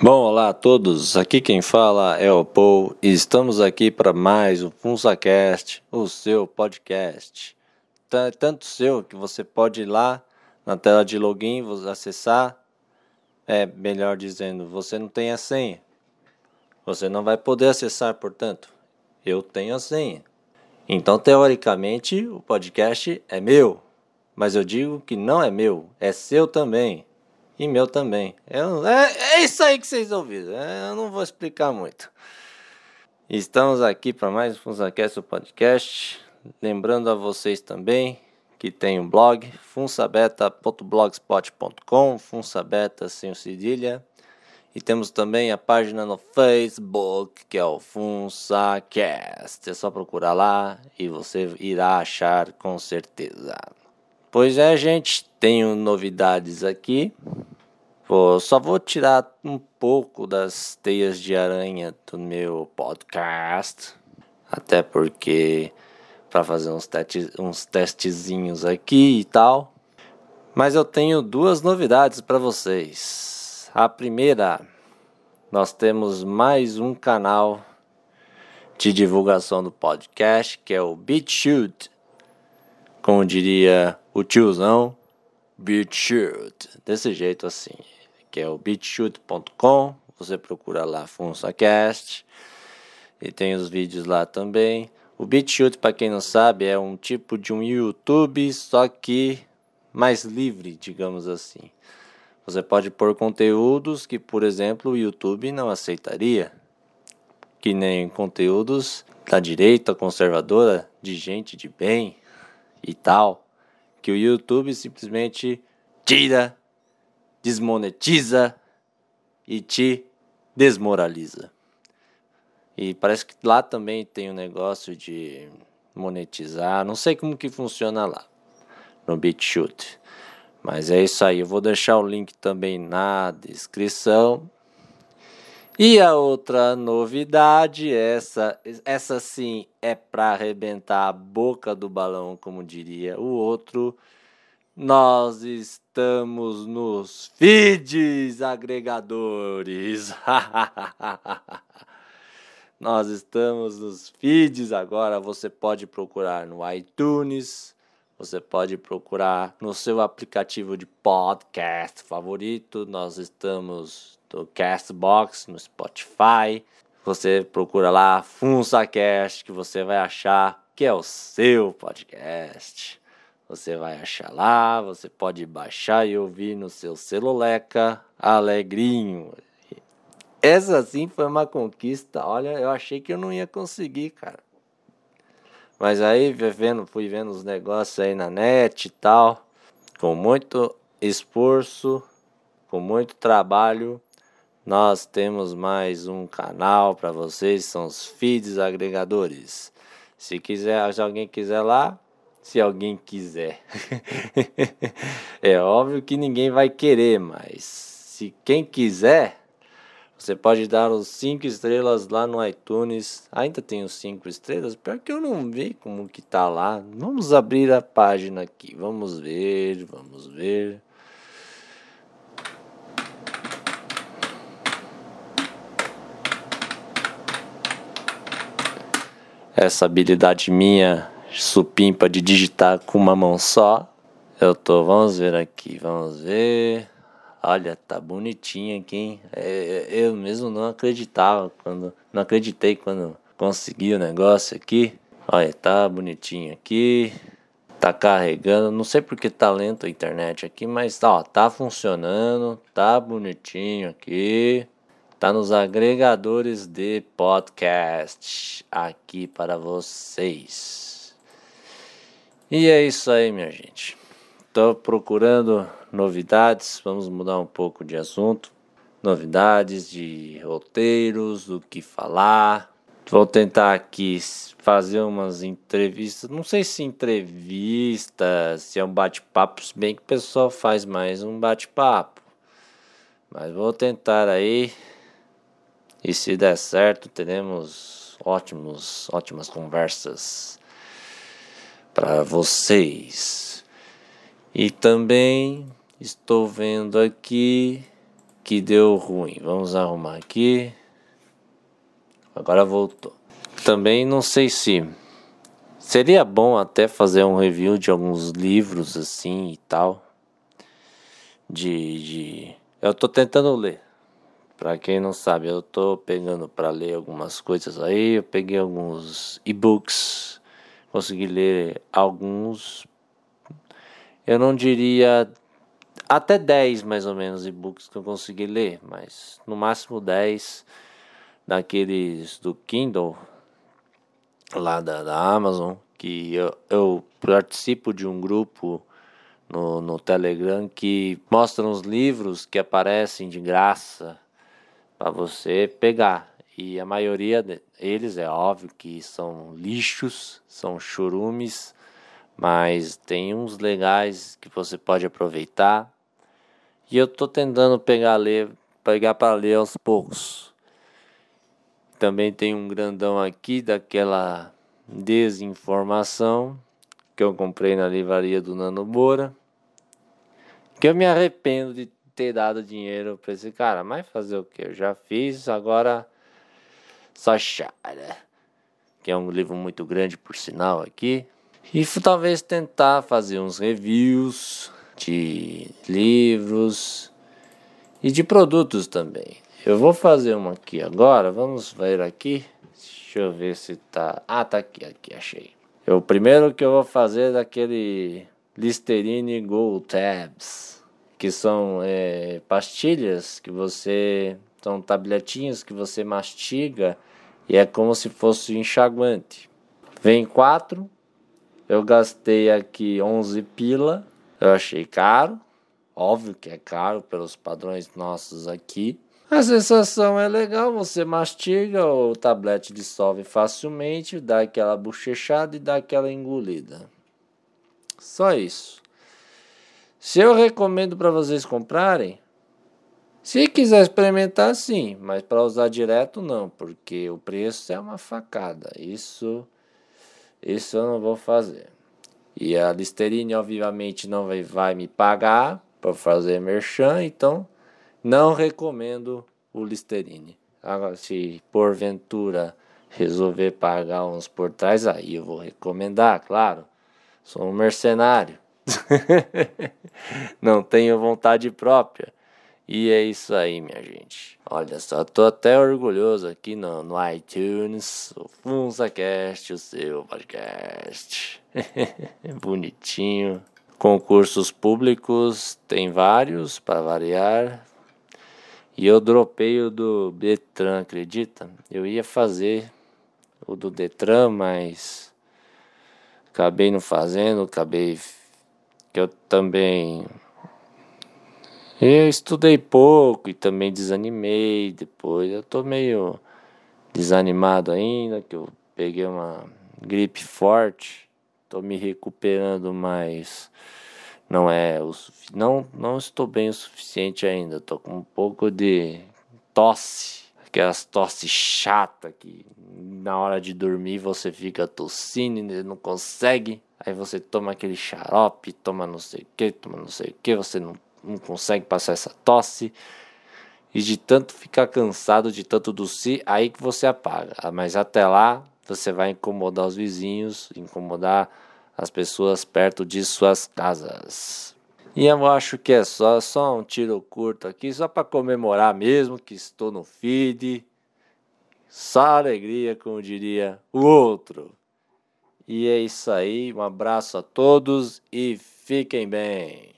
Bom, olá a todos. Aqui quem fala é o Paul e estamos aqui para mais um FunsaCast, o seu podcast. Tanto seu que você pode ir lá na tela de login, acessar. É melhor dizendo, você não tem a senha. Você não vai poder acessar, portanto. Eu tenho a senha. Então, teoricamente, o podcast é meu. Mas eu digo que não é meu, é seu também. E meu também. Eu, é, é isso aí que vocês ouviram. É, eu não vou explicar muito. Estamos aqui para mais um FunsaCast, o podcast. Lembrando a vocês também que tem um blog, funsabeta.blogspot.com, funsabeta sem o cedilha. E temos também a página no Facebook, que é o FunsaCast. É só procurar lá e você irá achar com certeza. Pois é, gente, tenho novidades aqui. Pô, só vou tirar um pouco das teias de aranha do meu podcast, até porque para fazer uns, testes, uns testezinhos aqui e tal. Mas eu tenho duas novidades para vocês. A primeira, nós temos mais um canal de divulgação do podcast, que é o BitChute. Como diria o tiozão, BitChute. Desse jeito assim, que é o bitchute.com. Você procura lá FunsaCast e tem os vídeos lá também. O BitChute, para quem não sabe, é um tipo de um YouTube, só que mais livre, digamos assim. Você pode pôr conteúdos que, por exemplo, o YouTube não aceitaria, que nem conteúdos da direita conservadora, de gente de bem e tal, que o YouTube simplesmente tira, desmonetiza e te desmoraliza. E parece que lá também tem um negócio de monetizar. Não sei como que funciona lá no BitChute. Mas é isso aí. Eu vou deixar o link também na descrição. E a outra novidade, essa, essa sim é para arrebentar a boca do balão, como diria o outro. Nós estamos nos feeds agregadores. Nós estamos nos feeds agora. Você pode procurar no iTunes. Você pode procurar no seu aplicativo de podcast favorito. Nós estamos no Castbox, no Spotify. Você procura lá FunsaCast que você vai achar que é o seu podcast. Você vai achar lá, você pode baixar e ouvir no seu celuleca alegrinho. Essa sim foi uma conquista. Olha, eu achei que eu não ia conseguir, cara. Mas aí vendo, fui vendo os negócios aí na net e tal. Com muito esforço, com muito trabalho, nós temos mais um canal para vocês, são os feeds agregadores. Se quiser, se alguém quiser lá, se alguém quiser. é óbvio que ninguém vai querer, mas se quem quiser, você pode dar os 5 estrelas lá no iTunes. Ainda tem os 5 estrelas, pior que eu não vi como que tá lá. Vamos abrir a página aqui. Vamos ver, vamos ver. Essa habilidade minha supimpa de digitar com uma mão só. Eu tô, vamos ver aqui, vamos ver. Olha, tá bonitinho aqui, hein? É, é, eu mesmo não acreditava quando. Não acreditei quando consegui o negócio aqui. Olha, tá bonitinho aqui. Tá carregando. Não sei porque tá lento a internet aqui, mas ó, tá funcionando. Tá bonitinho aqui. Tá nos agregadores de podcast aqui para vocês. E é isso aí, minha gente. Tô procurando novidades, vamos mudar um pouco de assunto. Novidades de roteiros, do que falar. Vou tentar aqui fazer umas entrevistas. Não sei se entrevista, se é um bate-papo, se bem que o pessoal faz mais um bate-papo. Mas vou tentar aí. E se der certo, teremos ótimos, ótimas conversas para vocês. E também estou vendo aqui que deu ruim. Vamos arrumar aqui. Agora voltou. Também não sei se seria bom até fazer um review de alguns livros assim e tal. De, de... eu tô tentando ler. Para quem não sabe, eu tô pegando para ler algumas coisas aí. Eu peguei alguns e-books, consegui ler alguns. Eu não diria até 10 mais ou menos e-books que eu consegui ler, mas no máximo 10 daqueles do Kindle lá da, da Amazon, que eu, eu participo de um grupo no, no Telegram que mostra uns livros que aparecem de graça para você pegar. E a maioria deles é óbvio que são lixos, são churumes, mas tem uns legais que você pode aproveitar. E eu tô tentando pegar ler, pegar para ler aos poucos. Também tem um grandão aqui daquela desinformação que eu comprei na livraria do Nano Moura. Que eu me arrependo de ter dado dinheiro para esse cara. Mas fazer o que? Eu já fiz, agora só chara. Que é um livro muito grande, por sinal, aqui. E talvez tentar fazer uns reviews de livros e de produtos também. Eu vou fazer uma aqui agora. Vamos ver aqui. Deixa eu ver se tá. Ah, tá aqui, aqui, achei. O primeiro que eu vou fazer é daquele Listerine Gold Tabs que são é, pastilhas que você. São tabletinhas que você mastiga e é como se fosse enxaguante. Vem quatro, eu gastei aqui 11 pila, eu achei caro, óbvio que é caro pelos padrões nossos aqui. A sensação é legal, você mastiga, o tablete dissolve facilmente, dá aquela bochechada e dá aquela engolida. Só isso. Se eu recomendo para vocês comprarem, se quiser experimentar, sim, mas para usar direto, não, porque o preço é uma facada. Isso, isso eu não vou fazer. E a Listerine, obviamente, não vai, vai me pagar para fazer merchan, então não recomendo o Listerine. Agora, se porventura resolver pagar uns portais, aí eu vou recomendar, claro. Sou um mercenário. não tenho vontade própria. E é isso aí, minha gente. Olha só, tô até orgulhoso aqui no, no iTunes, o FunsaCast, o seu podcast. Bonitinho. Concursos públicos, tem vários para variar. E eu dropei o do Detran, acredita? Eu ia fazer o do Detran, mas acabei não fazendo, acabei que eu também eu estudei pouco e também desanimei depois. Eu tô meio desanimado ainda, que eu peguei uma gripe forte. Tô me recuperando, mas não é o não não estou bem o suficiente ainda. Tô com um pouco de tosse, aquelas tosse chata que na hora de dormir você fica tossindo e não consegue Aí você toma aquele xarope, toma não sei o que, toma não sei o que, você não, não consegue passar essa tosse. E de tanto ficar cansado, de tanto tossir, aí que você apaga. Ah, mas até lá, você vai incomodar os vizinhos, incomodar as pessoas perto de suas casas. E eu acho que é só, só um tiro curto aqui, só para comemorar mesmo que estou no feed. Só alegria, como diria o outro. E é isso aí, um abraço a todos e fiquem bem.